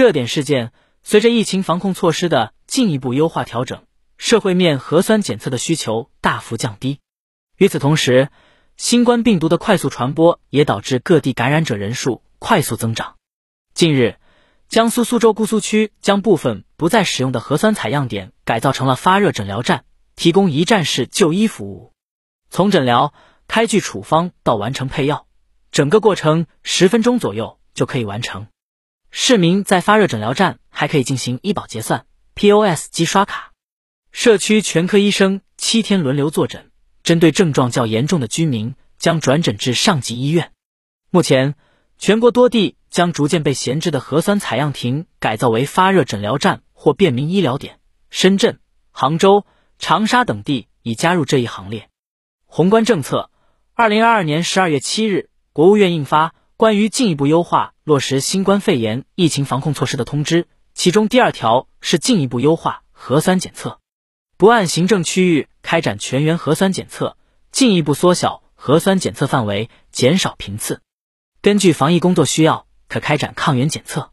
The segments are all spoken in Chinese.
热点事件：随着疫情防控措施的进一步优化调整，社会面核酸检测的需求大幅降低。与此同时，新冠病毒的快速传播也导致各地感染者人数快速增长。近日，江苏苏州姑苏区将部分不再使用的核酸采样点改造成了发热诊疗站，提供一站式就医服务，从诊疗、开具处方到完成配药，整个过程十分钟左右就可以完成。市民在发热诊疗站还可以进行医保结算、POS 机刷卡，社区全科医生七天轮流坐诊，针对症状较严重的居民将转诊至上级医院。目前，全国多地将逐渐被闲置的核酸采样亭改造为发热诊疗站或便民医疗点，深圳、杭州、长沙等地已加入这一行列。宏观政策，二零二二年十二月七日，国务院印发。关于进一步优化落实新冠肺炎疫情防控措施的通知，其中第二条是进一步优化核酸检测，不按行政区域开展全员核酸检测，进一步缩小核酸检测范围，减少频次，根据防疫工作需要可开展抗原检测。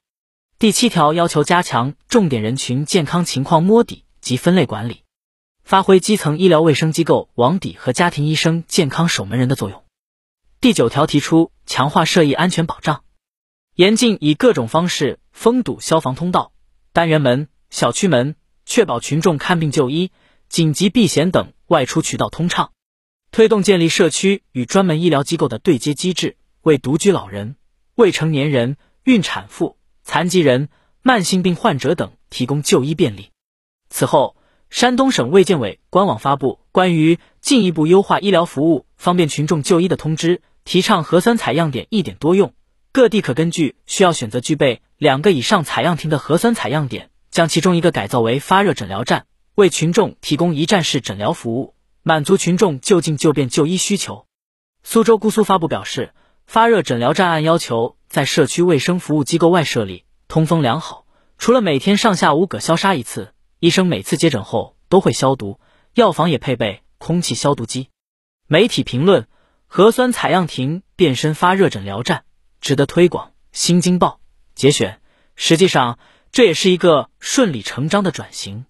第七条要求加强重点人群健康情况摸底及分类管理，发挥基层医疗卫生机构网底和家庭医生健康守门人的作用。第九条提出强化涉疫安全保障，严禁以各种方式封堵消防通道、单元门、小区门，确保群众看病就医、紧急避险等外出渠道通畅。推动建立社区与专门医疗机构的对接机制，为独居老人、未成年人、孕产妇、残疾人、慢性病患者等提供就医便利。此后，山东省卫健委官网发布关于进一步优化医疗服务、方便群众就医的通知。提倡核酸采样点一点多用，各地可根据需要选择具备两个以上采样亭的核酸采样点，将其中一个改造为发热诊疗站，为群众提供一站式诊疗服务，满足群众就近就便就医需求。苏州姑苏发布表示，发热诊疗站按要求在社区卫生服务机构外设立，通风良好，除了每天上下午各消杀一次，医生每次接诊后都会消毒，药房也配备空气消毒机。媒体评论。核酸采样亭变身发热诊疗站，值得推广。新京报节选。实际上，这也是一个顺理成章的转型。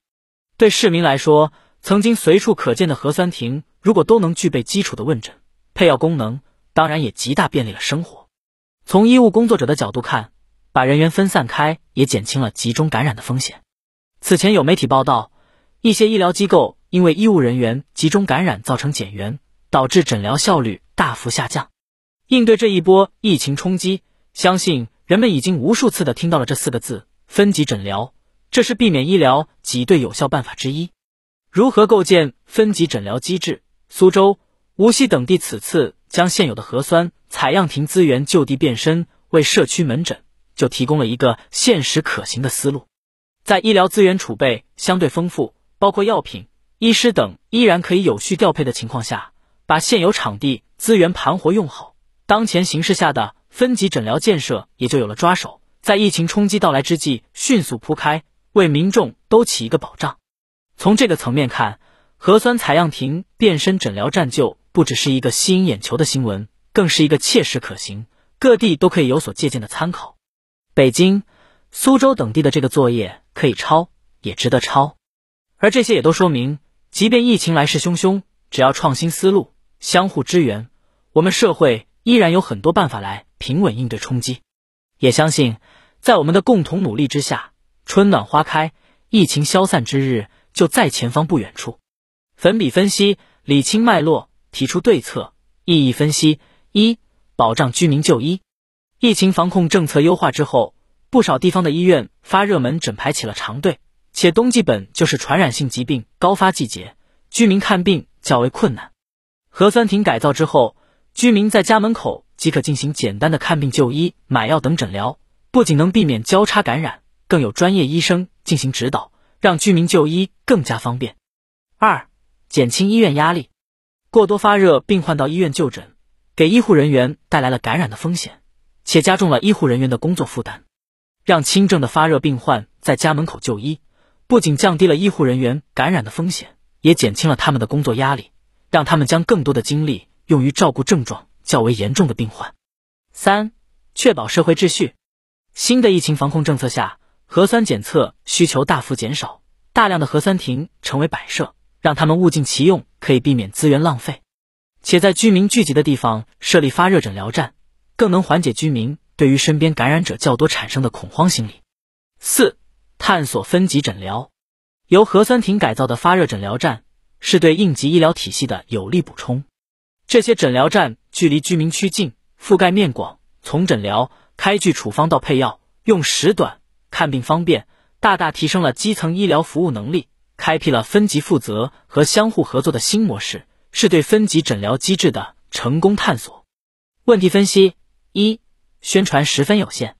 对市民来说，曾经随处可见的核酸亭，如果都能具备基础的问诊、配药功能，当然也极大便利了生活。从医务工作者的角度看，把人员分散开，也减轻了集中感染的风险。此前有媒体报道，一些医疗机构因为医务人员集中感染，造成减员，导致诊疗效率。大幅下降。应对这一波疫情冲击，相信人们已经无数次的听到了这四个字：分级诊疗。这是避免医疗挤兑有效办法之一。如何构建分级诊疗机制？苏州、无锡等地此次将现有的核酸采样亭资源就地变身为社区门诊，就提供了一个现实可行的思路。在医疗资源储备相对丰富，包括药品、医师等依然可以有序调配的情况下，把现有场地。资源盘活用好，当前形势下的分级诊疗建设也就有了抓手，在疫情冲击到来之际迅速铺开，为民众都起一个保障。从这个层面看，核酸采样亭变身诊疗站就不只是一个吸引眼球的新闻，更是一个切实可行、各地都可以有所借鉴的参考。北京、苏州等地的这个作业可以抄，也值得抄。而这些也都说明，即便疫情来势汹汹，只要创新思路。相互支援，我们社会依然有很多办法来平稳应对冲击。也相信，在我们的共同努力之下，春暖花开，疫情消散之日就在前方不远处。粉笔分析，理清脉络，提出对策。意义分析：一、保障居民就医。疫情防控政策优化之后，不少地方的医院发热门诊排起了长队，且冬季本就是传染性疾病高发季节，居民看病较为困难。核酸亭改造之后，居民在家门口即可进行简单的看病、就医、买药等诊疗，不仅能避免交叉感染，更有专业医生进行指导，让居民就医更加方便。二、减轻医院压力，过多发热病患到医院就诊，给医护人员带来了感染的风险，且加重了医护人员的工作负担。让轻症的发热病患在家门口就医，不仅降低了医护人员感染的风险，也减轻了他们的工作压力。让他们将更多的精力用于照顾症状较为严重的病患。三、确保社会秩序。新的疫情防控政策下，核酸检测需求大幅减少，大量的核酸亭成为摆设，让他们物尽其用，可以避免资源浪费。且在居民聚集的地方设立发热诊疗站，更能缓解居民对于身边感染者较多产生的恐慌心理。四、探索分级诊疗，由核酸亭改造的发热诊疗站是对应急医疗体系的有力补充。这些诊疗站距离居民区近，覆盖面广，从诊疗、开具处方到配药，用时短，看病方便，大大提升了基层医疗服务能力，开辟了分级负责和相互合作的新模式。是对分级诊疗机制的成功探索。问题分析：一、宣传十分有限。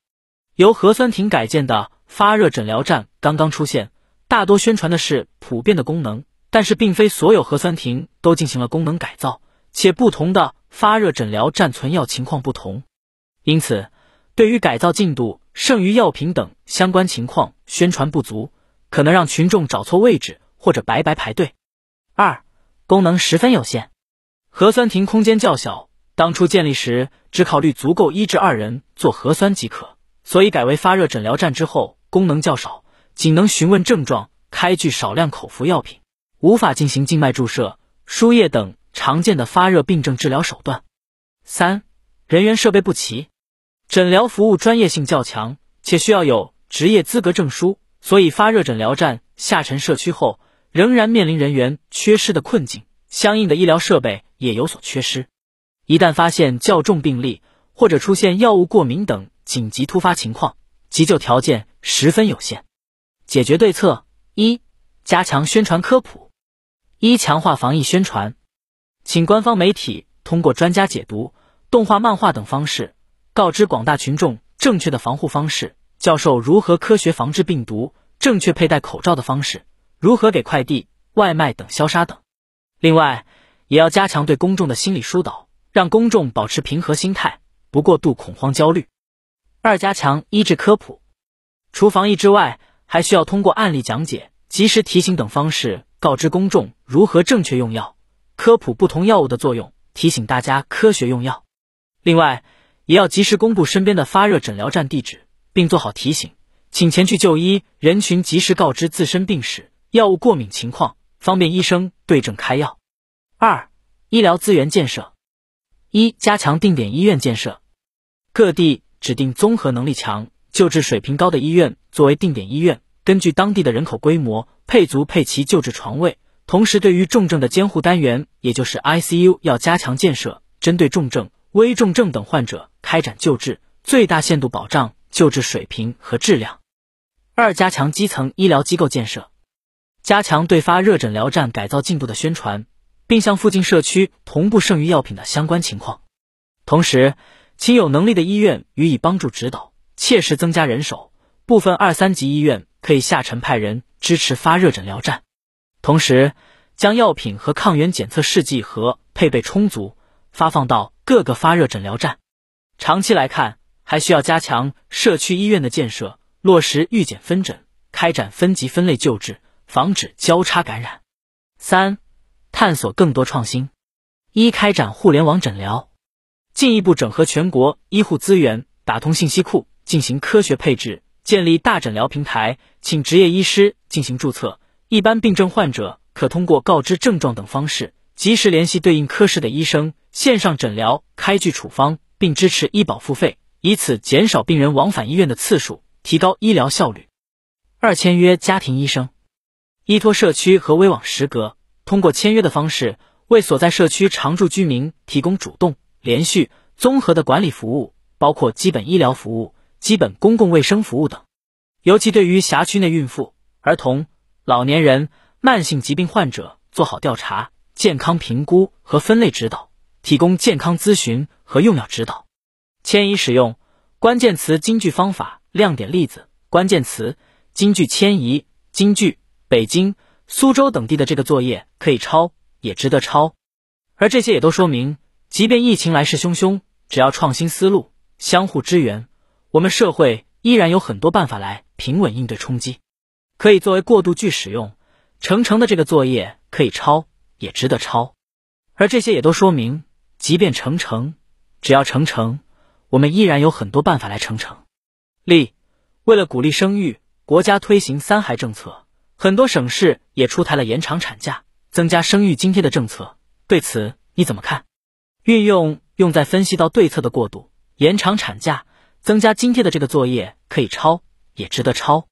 由核酸亭改建的发热诊疗站刚刚出现，大多宣传的是普遍的功能，但是并非所有核酸亭都进行了功能改造，且不同的发热诊疗站存药情况不同，因此对于改造进度、剩余药品等相关情况宣传不足，可能让群众找错位置或者白白排队。二。功能十分有限，核酸亭空间较小，当初建立时只考虑足够一至二人做核酸即可，所以改为发热诊疗站之后，功能较少，仅能询问症状，开具少量口服药品，无法进行静脉注射、输液等常见的发热病症治疗手段。三、人员设备不齐，诊疗服务专业性较强，且需要有职业资格证书，所以发热诊疗站下沉社区后。仍然面临人员缺失的困境，相应的医疗设备也有所缺失。一旦发现较重病例或者出现药物过敏等紧急突发情况，急救条件十分有限。解决对策：一、加强宣传科普；一、强化防疫宣传，请官方媒体通过专家解读、动画、漫画等方式，告知广大群众正确的防护方式，教授如何科学防治病毒，正确佩戴口罩的方式。如何给快递、外卖等消杀等，另外也要加强对公众的心理疏导，让公众保持平和心态，不过度恐慌焦虑。二、加强医治科普，除防疫之外，还需要通过案例讲解、及时提醒等方式，告知公众如何正确用药，科普不同药物的作用，提醒大家科学用药。另外，也要及时公布身边的发热诊疗站地址，并做好提醒，请前去就医人群及时告知自身病史。药物过敏情况，方便医生对症开药。二、医疗资源建设：一、加强定点医院建设，各地指定综合能力强、救治水平高的医院作为定点医院，根据当地的人口规模，配足配齐救治床位。同时，对于重症的监护单元，也就是 ICU，要加强建设，针对重症、危重症等患者开展救治，最大限度保障救治水平和质量。二、加强基层医疗机构建设。加强对发热诊疗站改造进度的宣传，并向附近社区同步剩余药品的相关情况。同时，请有能力的医院予以帮助指导，切实增加人手。部分二三级医院可以下沉派人支持发热诊疗站。同时，将药品和抗原检测试剂盒配备充足，发放到各个发热诊疗站。长期来看，还需要加强社区医院的建设，落实预检分诊，开展分级分类救治。防止交叉感染。三、探索更多创新。一、开展互联网诊疗，进一步整合全国医护资源，打通信息库，进行科学配置，建立大诊疗平台，请执业医师进行注册。一般病症患者可通过告知症状等方式，及时联系对应科室的医生，线上诊疗，开具处方，并支持医保付费，以此减少病人往返医院的次数，提高医疗效率。二、签约家庭医生。依托社区和微网实格，通过签约的方式，为所在社区常住居民提供主动、连续、综合的管理服务，包括基本医疗服务、基本公共卫生服务等。尤其对于辖区内孕妇、儿童、老年人、慢性疾病患者，做好调查、健康评估和分类指导，提供健康咨询和用药指导。迁移使用关键词京剧方法亮点例子关键词京剧迁移京剧。北京、苏州等地的这个作业可以抄，也值得抄。而这些也都说明，即便疫情来势汹汹，只要创新思路、相互支援，我们社会依然有很多办法来平稳应对冲击，可以作为过渡句使用。程程的这个作业可以抄，也值得抄。而这些也都说明，即便程程，只要程程，我们依然有很多办法来程程。例，为了鼓励生育。国家推行三孩政策，很多省市也出台了延长产假、增加生育津贴的政策。对此你怎么看？运用用在分析到对策的过渡，延长产假、增加津贴的这个作业可以抄，也值得抄。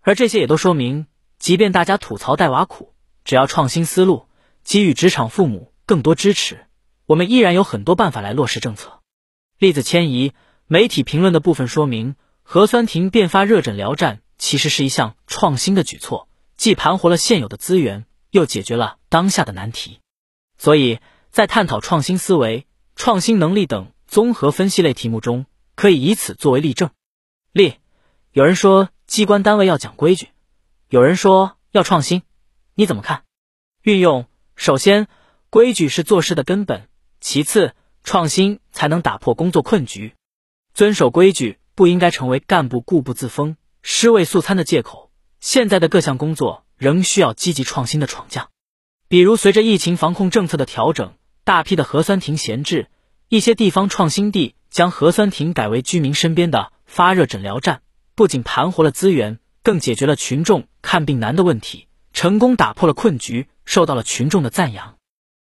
而这些也都说明，即便大家吐槽带娃苦，只要创新思路，给予职场父母更多支持，我们依然有很多办法来落实政策。例子迁移，媒体评论的部分说明，核酸亭变发热诊疗站其实是一项创新的举措，既盘活了现有的资源，又解决了当下的难题。所以在探讨创新思维、创新能力等综合分析类题目中，可以以此作为例证。例，有人说机关单位要讲规矩，有人说要创新，你怎么看？运用，首先，规矩是做事的根本，其次。创新才能打破工作困局，遵守规矩不应该成为干部固步自封、尸位素餐的借口。现在的各项工作仍需要积极创新的闯将，比如随着疫情防控政策的调整，大批的核酸亭闲置，一些地方创新地将核酸亭改为居民身边的发热诊疗站，不仅盘活了资源，更解决了群众看病难的问题，成功打破了困局，受到了群众的赞扬。